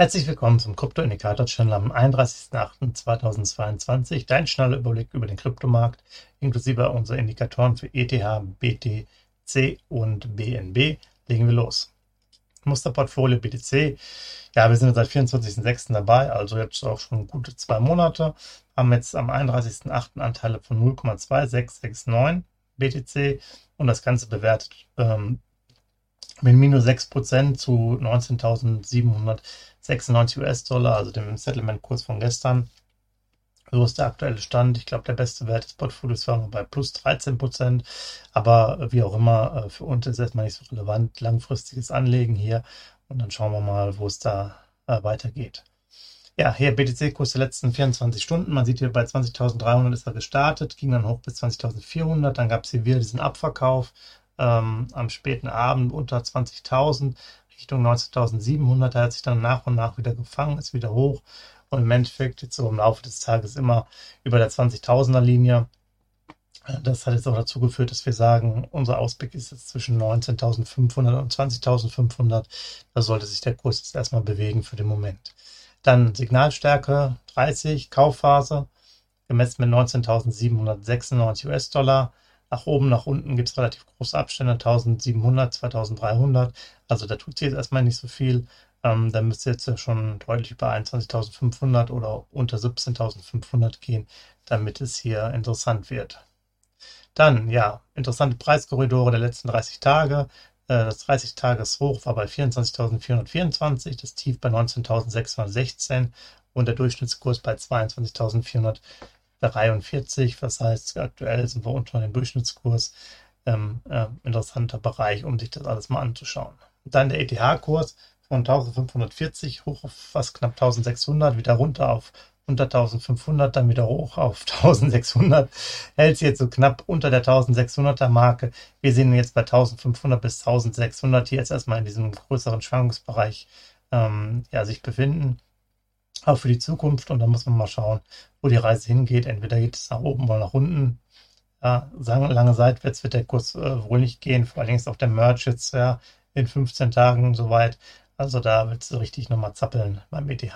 Herzlich willkommen zum Krypto-Indikator-Channel am 31.08.2022. Dein schneller Überblick über den Kryptomarkt, inklusive unserer Indikatoren für ETH, BTC und BNB. Legen wir los. Musterportfolio BTC. Ja, wir sind seit 24.06. dabei, also jetzt auch schon gute zwei Monate. Haben jetzt am 31.08. Anteile von 0,2669 BTC und das Ganze bewertet ähm, mit minus 6% zu 19.796 US-Dollar, also dem Settlement-Kurs von gestern. So ist der aktuelle Stand. Ich glaube, der beste Wert des Portfolios war bei plus 13%. Aber wie auch immer, äh, für uns ist erstmal nicht so relevant. Langfristiges Anlegen hier. Und dann schauen wir mal, wo es da äh, weitergeht. Ja, hier BTC-Kurs der letzten 24 Stunden. Man sieht hier bei 20.300 ist er gestartet, ging dann hoch bis 20.400. Dann gab es hier wieder diesen Abverkauf ähm, am späten Abend unter 20.000 Richtung 19.700. Da hat sich dann nach und nach wieder gefangen, ist wieder hoch und im Endeffekt jetzt so im Laufe des Tages immer über der 20.000er Linie. Das hat jetzt auch dazu geführt, dass wir sagen, unser Ausblick ist jetzt zwischen 19.500 und 20.500. Da sollte sich der Kurs jetzt erstmal bewegen für den Moment. Dann Signalstärke 30, Kaufphase, gemessen mit 19.796 US-Dollar. Nach oben, nach unten gibt es relativ große Abstände, 1700, 2300. Also da tut sich jetzt erstmal nicht so viel. Ähm, da müsste jetzt schon deutlich über 21.500 oder unter 17.500 gehen, damit es hier interessant wird. Dann, ja, interessante Preiskorridore der letzten 30 Tage. Äh, das 30-Tages-Hoch war bei 24.424, das Tief bei 19.616 und der Durchschnittskurs bei 22.400. 43. Das heißt, aktuell sind wir unter dem Durchschnittskurs. Ähm, äh, interessanter Bereich, um sich das alles mal anzuschauen. dann der ETH-Kurs von 1540 hoch auf fast knapp 1600, wieder runter auf unter 1500, dann wieder hoch auf 1600, hält sich jetzt so knapp unter der 1600er Marke. Wir sehen jetzt bei 1500 bis 1600 hier jetzt erstmal in diesem größeren Schwankungsbereich ähm, ja, sich befinden auch für die Zukunft. Und da muss man mal schauen, wo die Reise hingeht. Entweder geht es nach oben oder nach unten. Ja, lange seitwärts wird der Kurs äh, wohl nicht gehen. Vor allen Dingen ist auch der Merch jetzt ja, in 15 Tagen soweit. Also da wird es richtig nochmal zappeln beim ETH.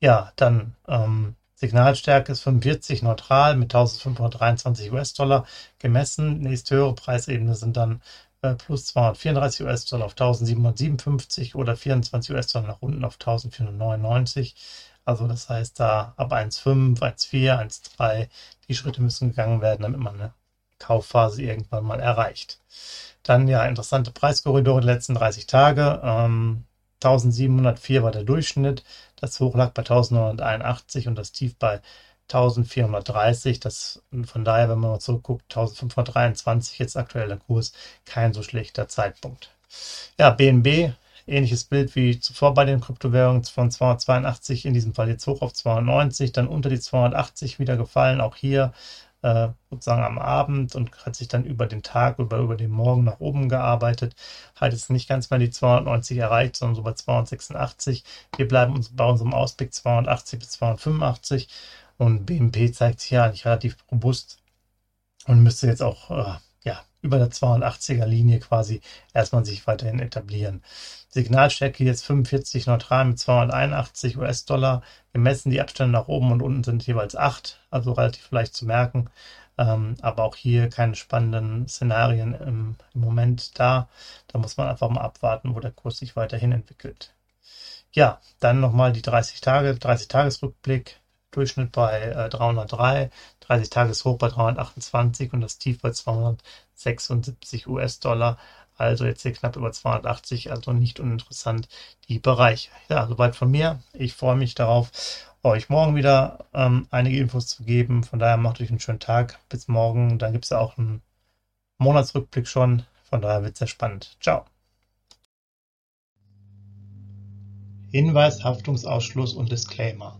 Ja, dann ähm, Signalstärke ist 45 neutral mit 1523 US-Dollar gemessen. Nächste höhere Preisebene sind dann plus 234 US-Dollar auf 1757 oder 24 US-Dollar nach unten auf 1499. Also das heißt, da ab 1,5, 1,4, 1,3 die Schritte müssen gegangen werden, damit man eine Kaufphase irgendwann mal erreicht. Dann ja, interessante Preiskorridore der letzten 30 Tage. Ähm, 1704 war der Durchschnitt, das Hoch lag bei 1981 und das Tief bei 1430. Das, von daher, wenn man mal zurückguckt, 1523 jetzt aktueller Kurs, kein so schlechter Zeitpunkt. Ja, BNB, ähnliches Bild wie zuvor bei den Kryptowährungen von 282, in diesem Fall jetzt hoch auf 290, dann unter die 280 wieder gefallen, auch hier äh, sozusagen am Abend und hat sich dann über den Tag oder über den Morgen nach oben gearbeitet. Hat jetzt nicht ganz mehr die 290 erreicht, sondern so bei 286. Wir bleiben uns bei unserem Ausblick 280 bis 285 und BMP zeigt sich ja eigentlich relativ robust und müsste jetzt auch äh, ja, über der 280er Linie quasi erstmal sich weiterhin etablieren. Signalstärke jetzt 45 neutral mit 281 US-Dollar. Gemessen die Abstände nach oben und unten sind jeweils 8, also relativ leicht zu merken. Ähm, aber auch hier keine spannenden Szenarien im, im Moment da. Da muss man einfach mal abwarten, wo der Kurs sich weiterhin entwickelt. Ja, dann nochmal die 30 Tage, 30 Tagesrückblick. Durchschnitt bei äh, 303, 30 Tageshoch bei 328 und das Tief bei 276 US-Dollar. Also jetzt hier knapp über 280, also nicht uninteressant die Bereiche. Ja, soweit von mir. Ich freue mich darauf, euch morgen wieder ähm, einige Infos zu geben. Von daher macht euch einen schönen Tag. Bis morgen. Dann gibt es ja auch einen Monatsrückblick schon. Von daher wird es sehr spannend. Ciao. Hinweis, Haftungsausschluss und Disclaimer.